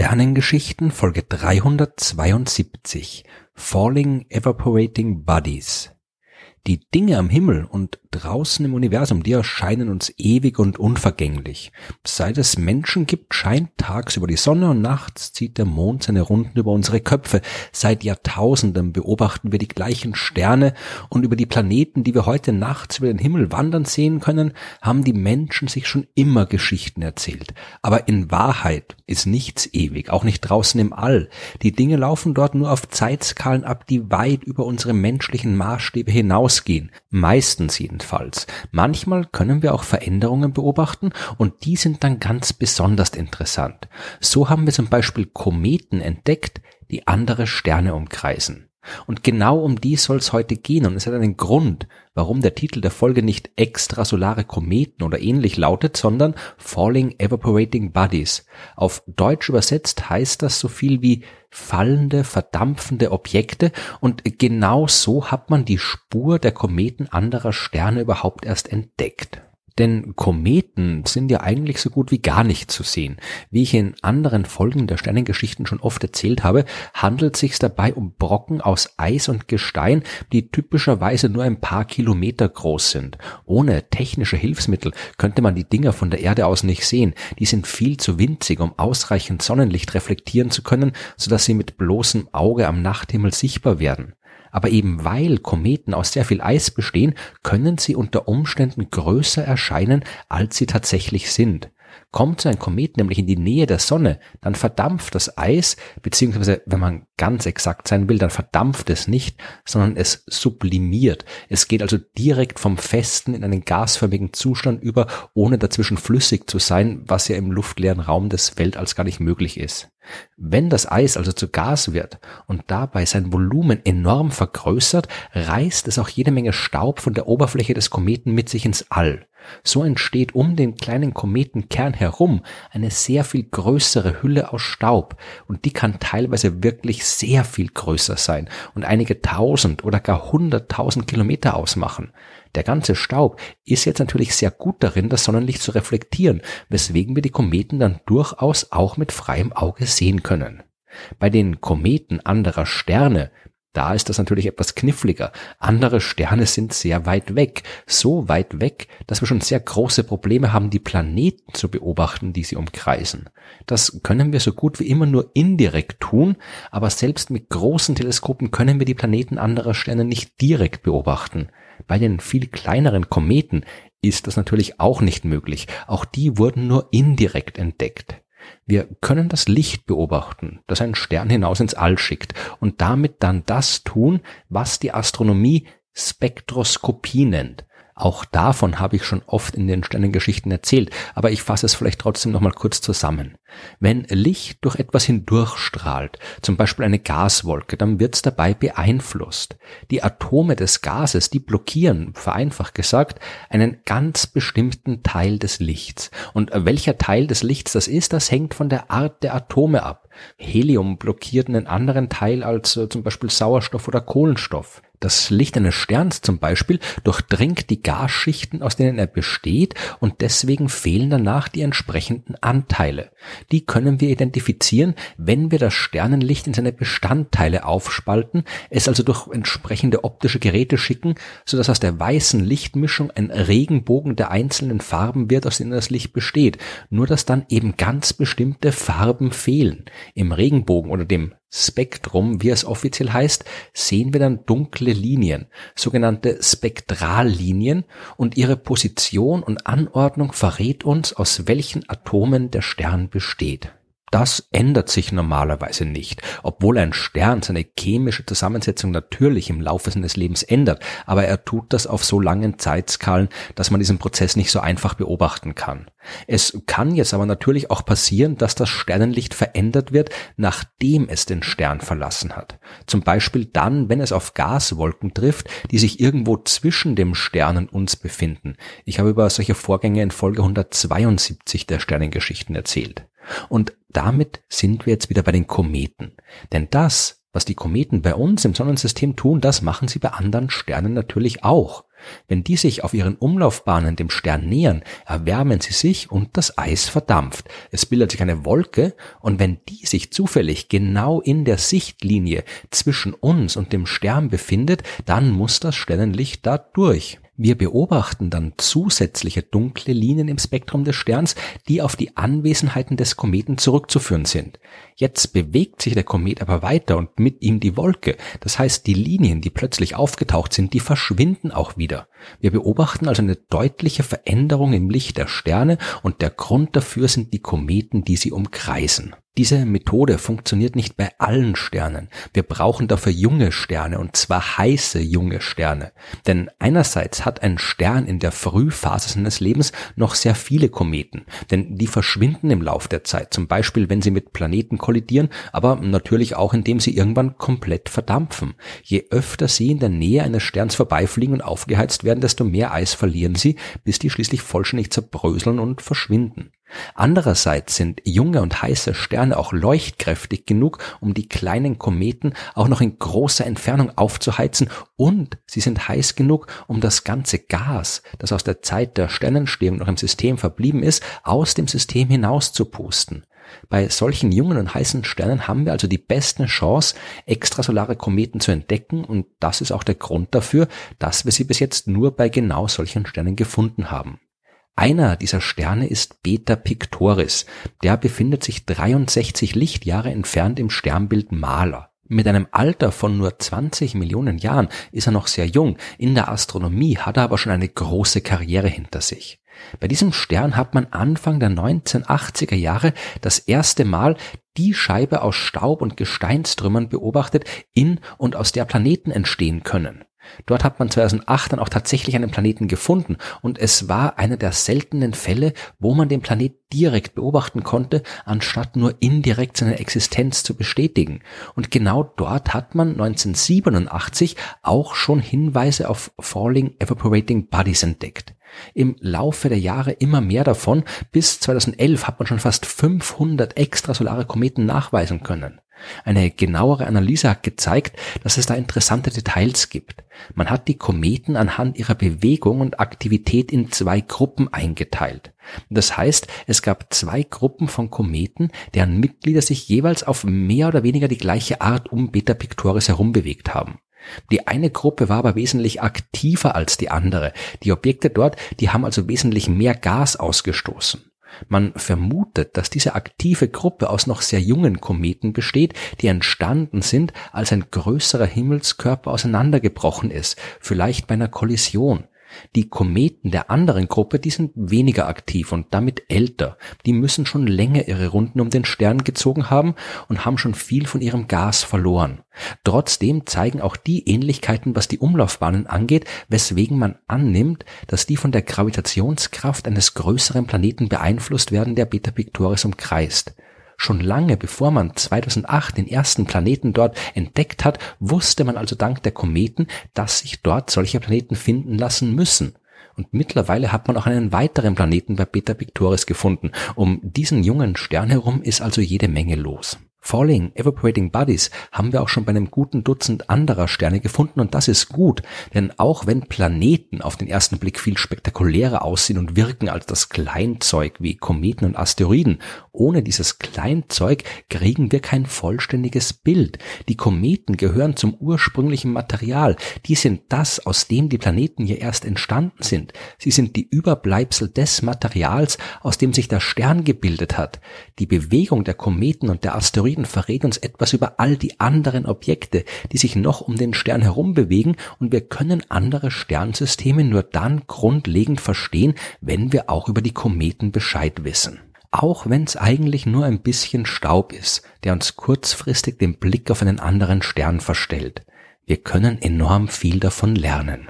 Sternengeschichten Folge 372 Falling Evaporating Bodies die Dinge am Himmel und draußen im Universum, die erscheinen uns ewig und unvergänglich. Seit es Menschen gibt, scheint tagsüber die Sonne und nachts zieht der Mond seine Runden über unsere Köpfe. Seit Jahrtausenden beobachten wir die gleichen Sterne und über die Planeten, die wir heute nachts über den Himmel wandern sehen können, haben die Menschen sich schon immer Geschichten erzählt. Aber in Wahrheit ist nichts ewig, auch nicht draußen im All. Die Dinge laufen dort nur auf Zeitskalen ab, die weit über unsere menschlichen Maßstäbe hinaus ausgehen, meistens jedenfalls. Manchmal können wir auch Veränderungen beobachten und die sind dann ganz besonders interessant. So haben wir zum Beispiel Kometen entdeckt, die andere Sterne umkreisen. Und genau um die soll es heute gehen und es hat einen Grund, warum der Titel der Folge nicht extrasolare Kometen oder ähnlich lautet, sondern Falling Evaporating Bodies. Auf Deutsch übersetzt heißt das so viel wie fallende, verdampfende Objekte und genau so hat man die Spur der Kometen anderer Sterne überhaupt erst entdeckt. Denn Kometen sind ja eigentlich so gut wie gar nicht zu sehen. Wie ich in anderen Folgen der Sternengeschichten schon oft erzählt habe, handelt es sich dabei um Brocken aus Eis und Gestein, die typischerweise nur ein paar Kilometer groß sind. Ohne technische Hilfsmittel könnte man die Dinger von der Erde aus nicht sehen. Die sind viel zu winzig, um ausreichend Sonnenlicht reflektieren zu können, sodass sie mit bloßem Auge am Nachthimmel sichtbar werden. Aber eben weil Kometen aus sehr viel Eis bestehen, können sie unter Umständen größer erscheinen, als sie tatsächlich sind. Kommt so ein Komet nämlich in die Nähe der Sonne, dann verdampft das Eis, beziehungsweise wenn man ganz exakt sein will, dann verdampft es nicht, sondern es sublimiert. Es geht also direkt vom festen in einen gasförmigen Zustand über, ohne dazwischen flüssig zu sein, was ja im luftleeren Raum des Weltalls gar nicht möglich ist. Wenn das Eis also zu Gas wird und dabei sein Volumen enorm vergrößert, reißt es auch jede Menge Staub von der Oberfläche des Kometen mit sich ins All. So entsteht um den kleinen Kometenkern herum eine sehr viel größere Hülle aus Staub und die kann teilweise wirklich sehr viel größer sein und einige tausend oder gar hunderttausend Kilometer ausmachen. Der ganze Staub ist jetzt natürlich sehr gut darin, das Sonnenlicht zu reflektieren, weswegen wir die Kometen dann durchaus auch mit freiem Auge sehen können. Bei den Kometen anderer Sterne da ist das natürlich etwas kniffliger. Andere Sterne sind sehr weit weg. So weit weg, dass wir schon sehr große Probleme haben, die Planeten zu beobachten, die sie umkreisen. Das können wir so gut wie immer nur indirekt tun, aber selbst mit großen Teleskopen können wir die Planeten anderer Sterne nicht direkt beobachten. Bei den viel kleineren Kometen ist das natürlich auch nicht möglich. Auch die wurden nur indirekt entdeckt. Wir können das Licht beobachten, das ein Stern hinaus ins All schickt und damit dann das tun, was die Astronomie Spektroskopie nennt. Auch davon habe ich schon oft in den Sternengeschichten erzählt, aber ich fasse es vielleicht trotzdem nochmal kurz zusammen. Wenn Licht durch etwas hindurchstrahlt, zum Beispiel eine Gaswolke, dann wird es dabei beeinflusst. Die Atome des Gases, die blockieren, vereinfacht gesagt, einen ganz bestimmten Teil des Lichts. Und welcher Teil des Lichts das ist, das hängt von der Art der Atome ab. Helium blockiert einen anderen Teil als äh, zum Beispiel Sauerstoff oder Kohlenstoff. Das Licht eines Sterns zum Beispiel durchdringt die Gasschichten, aus denen er besteht, und deswegen fehlen danach die entsprechenden Anteile. Die können wir identifizieren, wenn wir das Sternenlicht in seine Bestandteile aufspalten, es also durch entsprechende optische Geräte schicken, sodass aus der weißen Lichtmischung ein Regenbogen der einzelnen Farben wird, aus denen das Licht besteht, nur dass dann eben ganz bestimmte Farben fehlen. Im Regenbogen oder dem Spektrum, wie es offiziell heißt, sehen wir dann dunkle Linien, sogenannte Spektrallinien, und ihre Position und Anordnung verrät uns, aus welchen Atomen der Stern besteht. Das ändert sich normalerweise nicht, obwohl ein Stern seine chemische Zusammensetzung natürlich im Laufe seines Lebens ändert, aber er tut das auf so langen Zeitskalen, dass man diesen Prozess nicht so einfach beobachten kann. Es kann jetzt aber natürlich auch passieren, dass das Sternenlicht verändert wird, nachdem es den Stern verlassen hat. Zum Beispiel dann, wenn es auf Gaswolken trifft, die sich irgendwo zwischen dem Stern und uns befinden. Ich habe über solche Vorgänge in Folge 172 der Sternengeschichten erzählt. Und damit sind wir jetzt wieder bei den Kometen. Denn das, was die Kometen bei uns im Sonnensystem tun, das machen sie bei anderen Sternen natürlich auch. Wenn die sich auf ihren Umlaufbahnen dem Stern nähern, erwärmen sie sich und das Eis verdampft. Es bildet sich eine Wolke und wenn die sich zufällig genau in der Sichtlinie zwischen uns und dem Stern befindet, dann muss das Sternenlicht da durch. Wir beobachten dann zusätzliche dunkle Linien im Spektrum des Sterns, die auf die Anwesenheiten des Kometen zurückzuführen sind. Jetzt bewegt sich der Komet aber weiter und mit ihm die Wolke. Das heißt, die Linien, die plötzlich aufgetaucht sind, die verschwinden auch wieder. Wir beobachten also eine deutliche Veränderung im Licht der Sterne und der Grund dafür sind die Kometen, die sie umkreisen. Diese Methode funktioniert nicht bei allen Sternen. Wir brauchen dafür junge Sterne und zwar heiße junge Sterne. Denn einerseits hat ein Stern in der Frühphase seines Lebens noch sehr viele Kometen, denn die verschwinden im Lauf der Zeit, zum Beispiel wenn sie mit Planeten kollidieren, aber natürlich auch indem sie irgendwann komplett verdampfen. Je öfter sie in der Nähe eines Sterns vorbeifliegen und aufgeheizt werden, desto mehr Eis verlieren sie, bis die schließlich vollständig zerbröseln und verschwinden. Andererseits sind junge und heiße Sterne auch leuchtkräftig genug, um die kleinen Kometen auch noch in großer Entfernung aufzuheizen und sie sind heiß genug, um das ganze Gas, das aus der Zeit der Sternentstehung noch im System verblieben ist, aus dem System hinaus zu pusten. Bei solchen jungen und heißen Sternen haben wir also die beste Chance, extrasolare Kometen zu entdecken und das ist auch der Grund dafür, dass wir sie bis jetzt nur bei genau solchen Sternen gefunden haben. Einer dieser Sterne ist Beta Pictoris. Der befindet sich 63 Lichtjahre entfernt im Sternbild Maler. Mit einem Alter von nur 20 Millionen Jahren ist er noch sehr jung. In der Astronomie hat er aber schon eine große Karriere hinter sich. Bei diesem Stern hat man Anfang der 1980er Jahre das erste Mal die Scheibe aus Staub und Gesteinstrümmern beobachtet, in und aus der Planeten entstehen können. Dort hat man 2008 dann auch tatsächlich einen Planeten gefunden und es war einer der seltenen Fälle, wo man den Planet direkt beobachten konnte, anstatt nur indirekt seine Existenz zu bestätigen. Und genau dort hat man 1987 auch schon Hinweise auf Falling Evaporating Bodies entdeckt. Im Laufe der Jahre immer mehr davon. Bis 2011 hat man schon fast 500 extrasolare Kometen nachweisen können. Eine genauere Analyse hat gezeigt, dass es da interessante Details gibt. Man hat die Kometen anhand ihrer Bewegung und Aktivität in zwei Gruppen eingeteilt. Das heißt, es gab zwei Gruppen von Kometen, deren Mitglieder sich jeweils auf mehr oder weniger die gleiche Art um Beta Pictoris herumbewegt haben. Die eine Gruppe war aber wesentlich aktiver als die andere. Die Objekte dort, die haben also wesentlich mehr Gas ausgestoßen. Man vermutet, dass diese aktive Gruppe aus noch sehr jungen Kometen besteht, die entstanden sind, als ein größerer Himmelskörper auseinandergebrochen ist, vielleicht bei einer Kollision. Die Kometen der anderen Gruppe, die sind weniger aktiv und damit älter. Die müssen schon länger ihre Runden um den Stern gezogen haben und haben schon viel von ihrem Gas verloren. Trotzdem zeigen auch die Ähnlichkeiten, was die Umlaufbahnen angeht, weswegen man annimmt, dass die von der Gravitationskraft eines größeren Planeten beeinflusst werden, der Beta Pictoris umkreist. Schon lange bevor man 2008 den ersten Planeten dort entdeckt hat, wusste man also dank der Kometen, dass sich dort solche Planeten finden lassen müssen. Und mittlerweile hat man auch einen weiteren Planeten bei Beta Pictoris gefunden. Um diesen jungen Stern herum ist also jede Menge los. Falling Evaporating Bodies haben wir auch schon bei einem guten Dutzend anderer Sterne gefunden und das ist gut, denn auch wenn Planeten auf den ersten Blick viel spektakulärer aussehen und wirken als das Kleinzeug wie Kometen und Asteroiden, ohne dieses Kleinzeug kriegen wir kein vollständiges Bild. Die Kometen gehören zum ursprünglichen Material, die sind das, aus dem die Planeten hier erst entstanden sind. Sie sind die Überbleibsel des Materials, aus dem sich der Stern gebildet hat. Die Bewegung der Kometen und der Asteroiden Asteroiden verrät uns etwas über all die anderen Objekte, die sich noch um den Stern herum bewegen und wir können andere Sternsysteme nur dann grundlegend verstehen, wenn wir auch über die Kometen Bescheid wissen. Auch wenn es eigentlich nur ein bisschen Staub ist, der uns kurzfristig den Blick auf einen anderen Stern verstellt. Wir können enorm viel davon lernen.